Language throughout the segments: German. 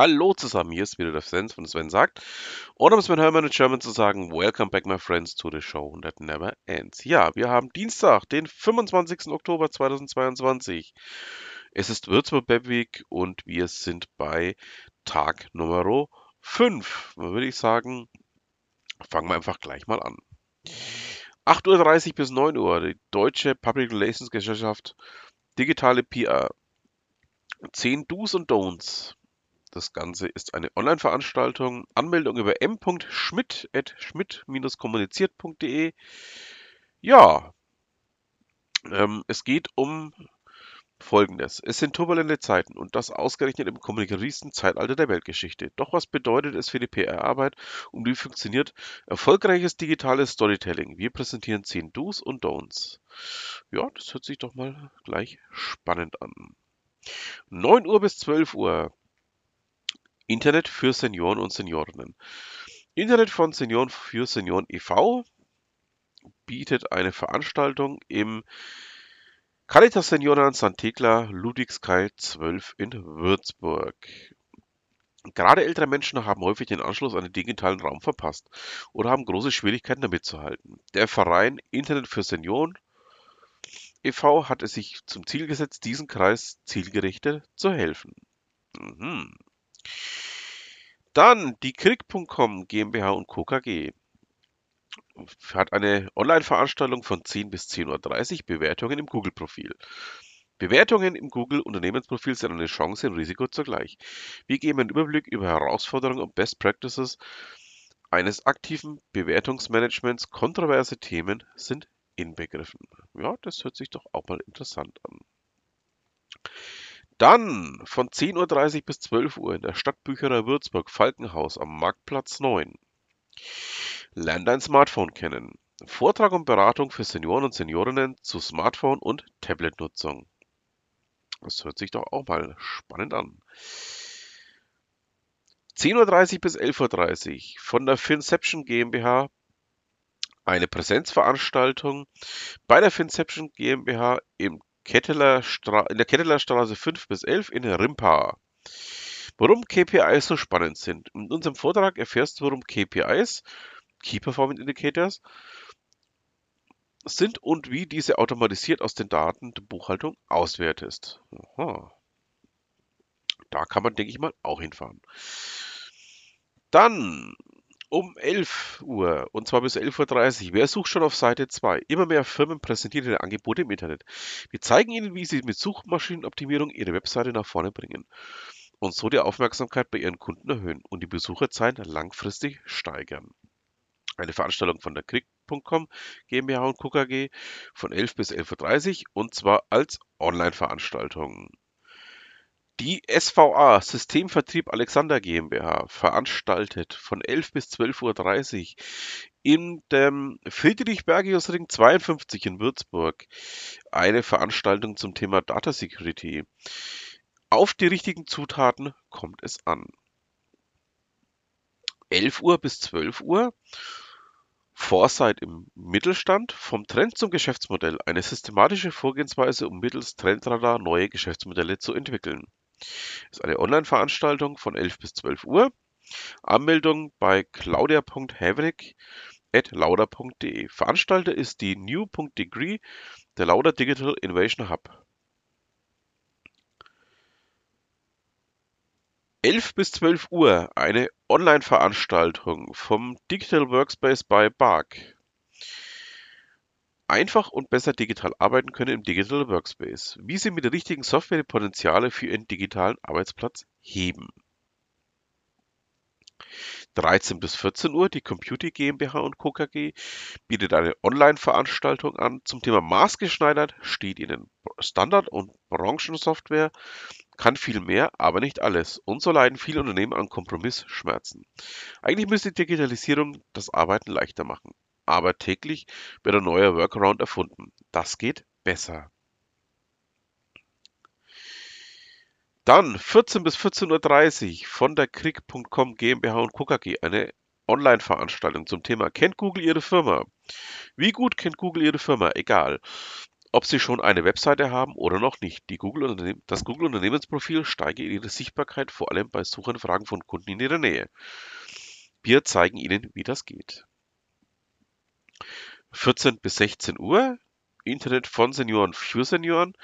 Hallo zusammen, hier ist wieder der Sven von Sven sagt. Oder um mit Hermann in German zu sagen, Welcome back my friends to the show that never ends. Ja, wir haben Dienstag, den 25. Oktober 2022. Es ist Würzburg Web und wir sind bei Tag Nummer 5. Dann würde ich sagen, fangen wir einfach gleich mal an. 8.30 Uhr bis 9 Uhr, die Deutsche Public Relations Gesellschaft Digitale PR. 10 Do's und Don'ts. Das Ganze ist eine Online-Veranstaltung. Anmeldung über m.schmidt.schmidt-kommuniziert.de. Ja, ähm, es geht um Folgendes. Es sind turbulente Zeiten und das ausgerechnet im kommunikativsten Zeitalter der Weltgeschichte. Doch was bedeutet es für die PR-Arbeit und wie funktioniert erfolgreiches digitales Storytelling? Wir präsentieren 10 Do's und Don'ts. Ja, das hört sich doch mal gleich spannend an. 9 Uhr bis 12 Uhr. Internet für Senioren und Seniorinnen. Internet von Senioren für Senioren e.V. bietet eine Veranstaltung im Caritas Senioren St. Thekla Ludwigskai 12 in Würzburg. Gerade ältere Menschen haben häufig den Anschluss an den digitalen Raum verpasst oder haben große Schwierigkeiten damit zu halten. Der Verein Internet für Senioren e.V. hat es sich zum Ziel gesetzt, diesen Kreis zielgerichtet zu helfen. Mhm. Dann die Krieg.com GmbH und Co. KG hat eine Online-Veranstaltung von 10 bis 10.30 Uhr Bewertungen im Google-Profil. Bewertungen im Google-Unternehmensprofil sind eine Chance und Risiko zugleich. Wir geben einen Überblick über Herausforderungen und Best Practices eines aktiven Bewertungsmanagements. Kontroverse Themen sind inbegriffen. Ja, das hört sich doch auch mal interessant an. Dann von 10.30 Uhr bis 12 Uhr in der Stadtbücherei Würzburg Falkenhaus am Marktplatz 9. Lern dein Smartphone kennen. Vortrag und Beratung für Senioren und Seniorinnen zu Smartphone- und Tablet-Nutzung. Das hört sich doch auch mal spannend an. 10.30 Uhr bis 11.30 Uhr von der Finception GmbH eine Präsenzveranstaltung bei der Finception GmbH im Ketteler in der Ketteler Straße 5 bis 11 in Rimpa. Warum KPIs so spannend sind. In unserem Vortrag erfährst du, warum KPIs, Key Performance Indicators, sind und wie diese automatisiert aus den Daten der Buchhaltung auswertest. Aha. Da kann man, denke ich mal, auch hinfahren. Dann um 11 Uhr und zwar bis 11.30 Uhr. Wer sucht schon auf Seite 2? Immer mehr Firmen präsentieren ihre Angebote im Internet. Wir zeigen Ihnen, wie Sie mit Suchmaschinenoptimierung Ihre Webseite nach vorne bringen und so die Aufmerksamkeit bei Ihren Kunden erhöhen und die Besucherzahlen langfristig steigern. Eine Veranstaltung von der Krieg.com GmbH und Co. KG von 11 bis 11.30 Uhr und zwar als Online-Veranstaltung. Die SVA Systemvertrieb Alexander GmbH veranstaltet von 11 bis 12.30 Uhr in dem Friedrich-Bergius-Ring 52 in Würzburg eine Veranstaltung zum Thema Data Security. Auf die richtigen Zutaten kommt es an. 11 Uhr bis 12 Uhr Foresight im Mittelstand vom Trend zum Geschäftsmodell eine systematische Vorgehensweise, um mittels Trendradar neue Geschäftsmodelle zu entwickeln. Ist eine Online-Veranstaltung von 11 bis 12 Uhr. Anmeldung bei claudia.haverick.lauda.de. Veranstalter ist die New.degree, der Lauda Digital Innovation Hub. 11 bis 12 Uhr eine Online-Veranstaltung vom Digital Workspace bei BARC einfach und besser digital arbeiten können im Digital Workspace, wie Sie mit der richtigen Software die Potenziale für Ihren digitalen Arbeitsplatz heben. 13 bis 14 Uhr die Computer GmbH und Co. KG bietet eine Online-Veranstaltung an zum Thema maßgeschneidert, steht Ihnen Standard- und Branchensoftware, kann viel mehr, aber nicht alles. Und so leiden viele Unternehmen an Kompromissschmerzen. Eigentlich müsste Digitalisierung das Arbeiten leichter machen aber täglich wird ein neuer Workaround erfunden. Das geht besser. Dann 14 bis 14.30 Uhr von der Krieg.com GmbH und Co. KG eine Online-Veranstaltung zum Thema Kennt Google Ihre Firma? Wie gut kennt Google Ihre Firma? Egal. ob Sie schon eine Webseite haben oder noch nicht. Google das Google-Unternehmensprofil steige Ihre Sichtbarkeit vor allem bei Suchanfragen von Kunden in Ihrer Nähe. Wir zeigen Ihnen, wie das geht. 14 bis 16 Uhr, Internet von Senioren für Senioren,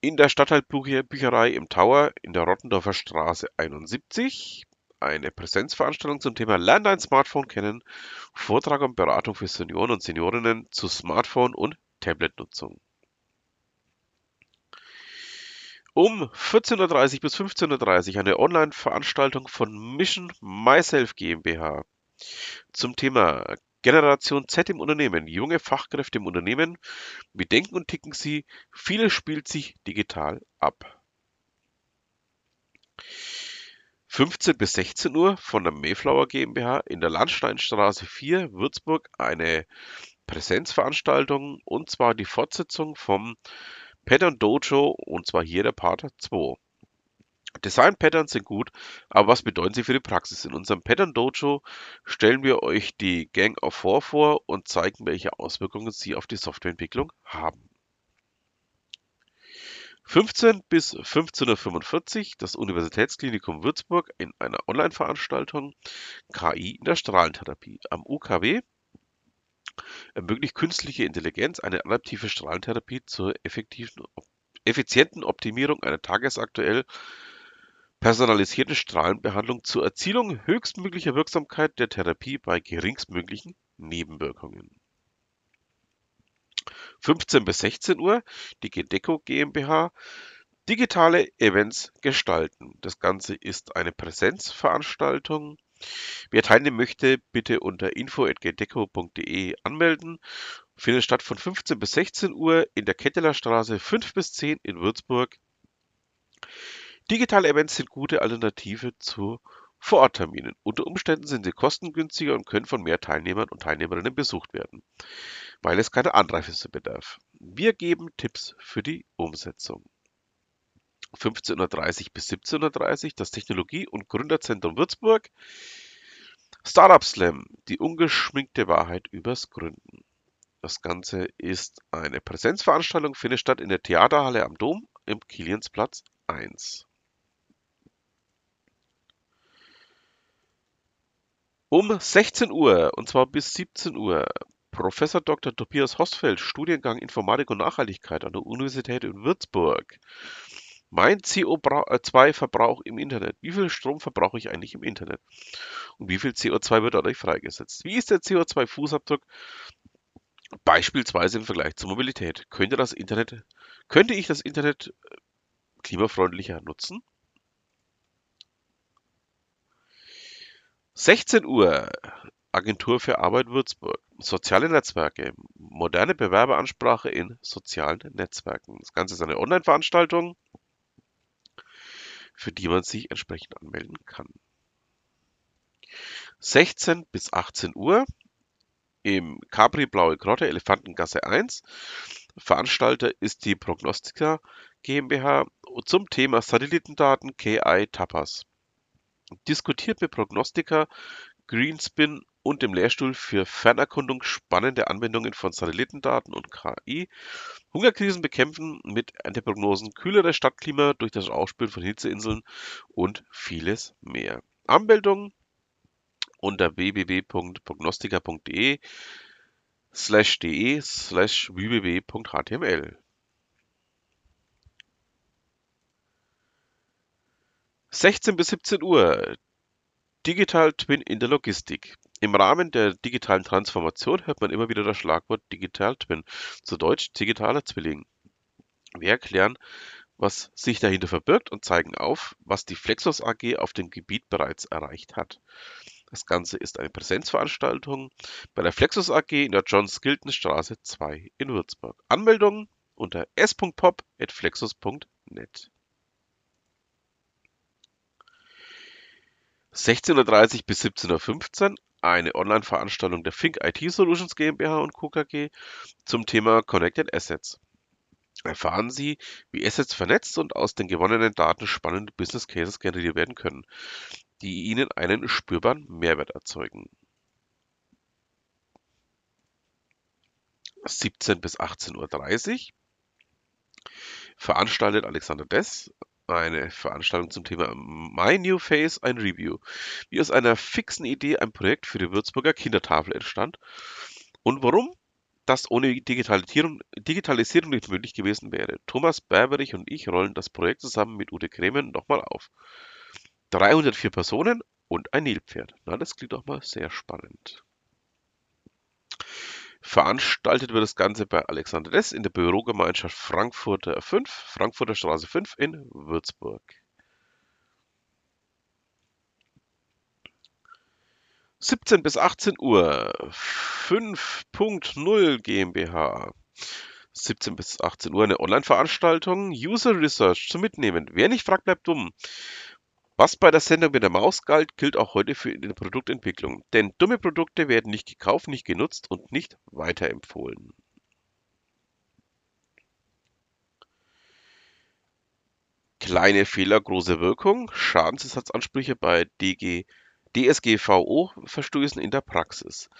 in der Stadtteilbücherei im Tower in der Rottendorfer Straße 71. Eine Präsenzveranstaltung zum Thema Lern dein Smartphone kennen, Vortrag und Beratung für Senioren und Seniorinnen zu Smartphone und Tablet-Nutzung. Um 14.30 bis 15.30 Uhr eine Online-Veranstaltung von Mission Myself GmbH zum Thema Generation Z im Unternehmen, junge Fachkräfte im Unternehmen. Wie denken und ticken sie? Vieles spielt sich digital ab. 15 bis 16 Uhr von der Mayflower GmbH in der Landsteinstraße 4, Würzburg, eine Präsenzveranstaltung und zwar die Fortsetzung vom Pattern Dojo und zwar hier der Part 2. Design Patterns sind gut, aber was bedeuten sie für die Praxis? In unserem Pattern Dojo stellen wir euch die Gang of Four vor und zeigen, welche Auswirkungen sie auf die Softwareentwicklung haben. 15 bis 15.45 Uhr das Universitätsklinikum Würzburg in einer Online-Veranstaltung KI in der Strahlentherapie am UKW ermöglicht künstliche Intelligenz eine adaptive Strahlentherapie zur effektiven, effizienten Optimierung einer tagesaktuell personalisierten Strahlenbehandlung zur Erzielung höchstmöglicher Wirksamkeit der Therapie bei geringstmöglichen Nebenwirkungen. 15 bis 16 Uhr die Gedeco GmbH digitale Events gestalten. Das Ganze ist eine Präsenzveranstaltung. Wer teilnehmen möchte, bitte unter info.gedeco.de anmelden. Findet statt von 15 bis 16 Uhr in der Ketteler Straße 5 bis 10 in Würzburg. Digitale Events sind gute Alternative zu Vorortterminen. Unter Umständen sind sie kostengünstiger und können von mehr Teilnehmern und Teilnehmerinnen besucht werden, weil es keine Anreise bedarf. Wir geben Tipps für die Umsetzung. 15.30 bis 17.30 das Technologie- und Gründerzentrum Würzburg. Startup Slam, die ungeschminkte Wahrheit übers Gründen. Das Ganze ist eine Präsenzveranstaltung, findet statt in der Theaterhalle am Dom im Kiliensplatz 1. Um 16 Uhr, und zwar bis 17 Uhr, Professor Dr. Tobias Hostfeld, Studiengang Informatik und Nachhaltigkeit an der Universität in Würzburg. Mein CO2-Verbrauch im Internet. Wie viel Strom verbrauche ich eigentlich im Internet? Und wie viel CO2 wird dadurch freigesetzt? Wie ist der CO2-Fußabdruck beispielsweise im Vergleich zur Mobilität? Könnte das Internet, könnte ich das Internet äh, klimafreundlicher nutzen? 16 Uhr Agentur für Arbeit Würzburg. Soziale Netzwerke. Moderne Bewerberansprache in sozialen Netzwerken. Das Ganze ist eine Online-Veranstaltung, für die man sich entsprechend anmelden kann. 16 bis 18 Uhr im Capri Blaue Grotte Elefantengasse 1. Veranstalter ist die Prognostica GmbH zum Thema Satellitendaten KI Tapas diskutiert mit Prognostica, Greenspin und dem Lehrstuhl für Fernerkundung spannende Anwendungen von Satellitendaten und KI, Hungerkrisen bekämpfen mit Ernteprognosen, kühlere Stadtklima durch das Ausspülen von Hitzeinseln und vieles mehr. Anmeldung unter www.prognostica.de slash de slash www.html. 16 bis 17 Uhr Digital Twin in der Logistik. Im Rahmen der digitalen Transformation hört man immer wieder das Schlagwort Digital Twin, zu Deutsch digitaler Zwilling. Wir erklären, was sich dahinter verbirgt und zeigen auf, was die Flexos AG auf dem Gebiet bereits erreicht hat. Das Ganze ist eine Präsenzveranstaltung bei der Flexos AG in der John Skilton Straße 2 in Würzburg. Anmeldung unter s.pop.flexos.net. 16:30 bis 17:15 Uhr eine Online-Veranstaltung der Fink IT Solutions GmbH und Co. Zum Thema Connected Assets. Erfahren Sie, wie Assets vernetzt und aus den gewonnenen Daten spannende Business Cases generiert werden können, die Ihnen einen spürbaren Mehrwert erzeugen. 17 bis 18.30 Uhr veranstaltet Alexander Dess eine Veranstaltung zum Thema My New Face, ein Review, wie aus einer fixen Idee ein Projekt für die Würzburger Kindertafel entstand und warum das ohne Digitalisierung, Digitalisierung nicht möglich gewesen wäre. Thomas Berberich und ich rollen das Projekt zusammen mit Ute Kremen nochmal auf. 304 Personen und ein Nilpferd. Na, das klingt doch mal sehr spannend. Veranstaltet wird das Ganze bei Alexander Dess in der Bürogemeinschaft Frankfurter 5, Frankfurter Straße 5 in Würzburg. (17 bis 18 Uhr) 5.0 GmbH 17 bis 18 Uhr eine Online-Veranstaltung User Research zum Mitnehmen. Wer nicht fragt, bleibt dumm. Was bei der Sendung mit der Maus galt, gilt auch heute für die Produktentwicklung. Denn dumme Produkte werden nicht gekauft, nicht genutzt und nicht weiterempfohlen. Kleine Fehler, große Wirkung. Schadensersatzansprüche bei DG, DSGVO-Verstößen in der Praxis.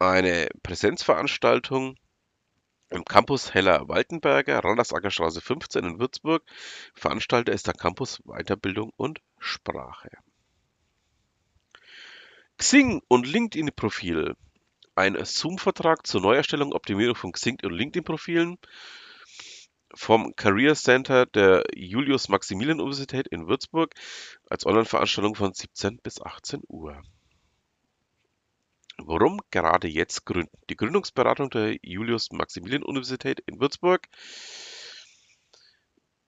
Eine Präsenzveranstaltung im Campus Heller-Waltenberger, Randersacker 15 in Würzburg. Veranstalter ist der Campus Weiterbildung und Sprache. Xing und LinkedIn-Profil. Ein Zoom-Vertrag zur Neuerstellung und Optimierung von Xing und LinkedIn-Profilen vom Career Center der Julius-Maximilian-Universität in Würzburg als Online-Veranstaltung von 17 bis 18 Uhr. Warum gerade jetzt gründen? Die Gründungsberatung der Julius-Maximilian-Universität in Würzburg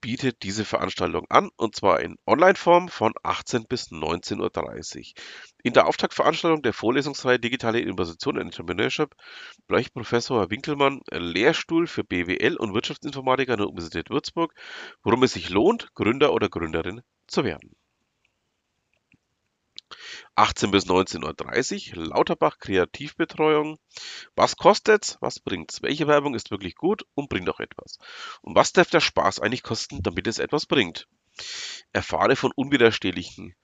bietet diese Veranstaltung an, und zwar in Online-Form von 18 bis 19.30 Uhr. In der Auftaktveranstaltung der Vorlesungsreihe Digitale Innovation und Entrepreneurship bleibt Professor Winkelmann Lehrstuhl für BWL und Wirtschaftsinformatik an der Universität Würzburg, warum es sich lohnt, Gründer oder Gründerin zu werden. 18 bis 19.30 Uhr Lauterbach Kreativbetreuung. Was kostet's? Was bringt's? Welche Werbung ist wirklich gut und bringt auch etwas? Und was darf der Spaß eigentlich kosten, damit es etwas bringt? Erfahre von unwiderstehlichen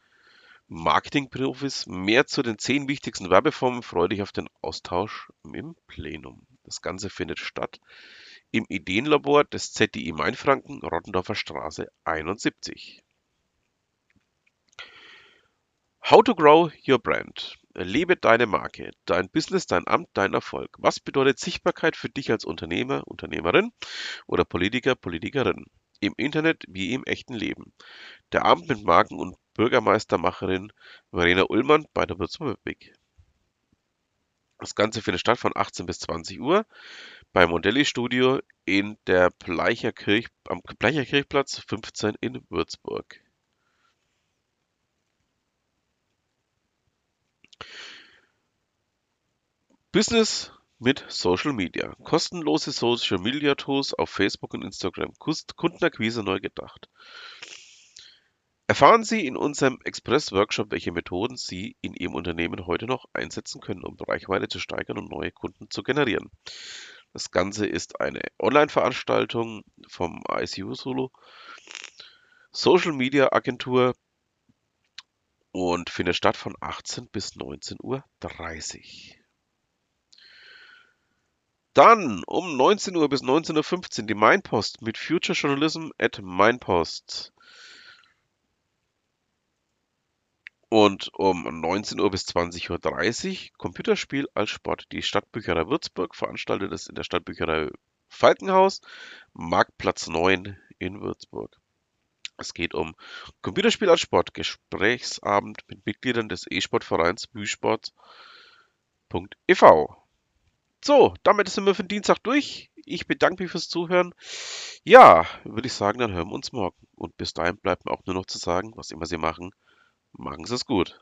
Marketingprofis mehr zu den zehn wichtigsten Werbeformen. Freue dich auf den Austausch im Plenum. Das Ganze findet statt im Ideenlabor des ZDI Mainfranken, Rottendorfer Straße 71. How to grow your brand. Lebe deine Marke, dein Business, dein Amt, dein Erfolg. Was bedeutet Sichtbarkeit für dich als Unternehmer, Unternehmerin oder Politiker, Politikerin? Im Internet wie im echten Leben. Der Abend mit Marken- und Bürgermeistermacherin Verena Ullmann bei der Würzburger Big. Das Ganze findet statt von 18 bis 20 Uhr beim Mondelli Studio in der Bleicher Kirch, am Bleicher Kirchplatz 15 in Würzburg. Business mit Social Media. Kostenlose Social Media Tools auf Facebook und Instagram. Kundenakquise neu gedacht. Erfahren Sie in unserem Express-Workshop, welche Methoden Sie in Ihrem Unternehmen heute noch einsetzen können, um Reichweite zu steigern und neue Kunden zu generieren. Das Ganze ist eine Online-Veranstaltung vom ICU Solo Social Media Agentur und findet statt von 18 bis 19.30 Uhr. Dann um 19 Uhr bis 19.15 Uhr die Mainpost mit Future Journalism at Mainpost. Und um 19 Uhr bis 20.30 Uhr Computerspiel als Sport. Die Stadtbücherei Würzburg veranstaltet es in der Stadtbücherei Falkenhaus, Marktplatz 9 in Würzburg. Es geht um Computerspiel als Sport, Gesprächsabend mit Mitgliedern des E-Sportvereins Büsport.ev. So, damit sind wir für den Dienstag durch. Ich bedanke mich fürs Zuhören. Ja, würde ich sagen, dann hören wir uns morgen. Und bis dahin bleibt mir auch nur noch zu sagen, was immer Sie machen, machen Sie es gut.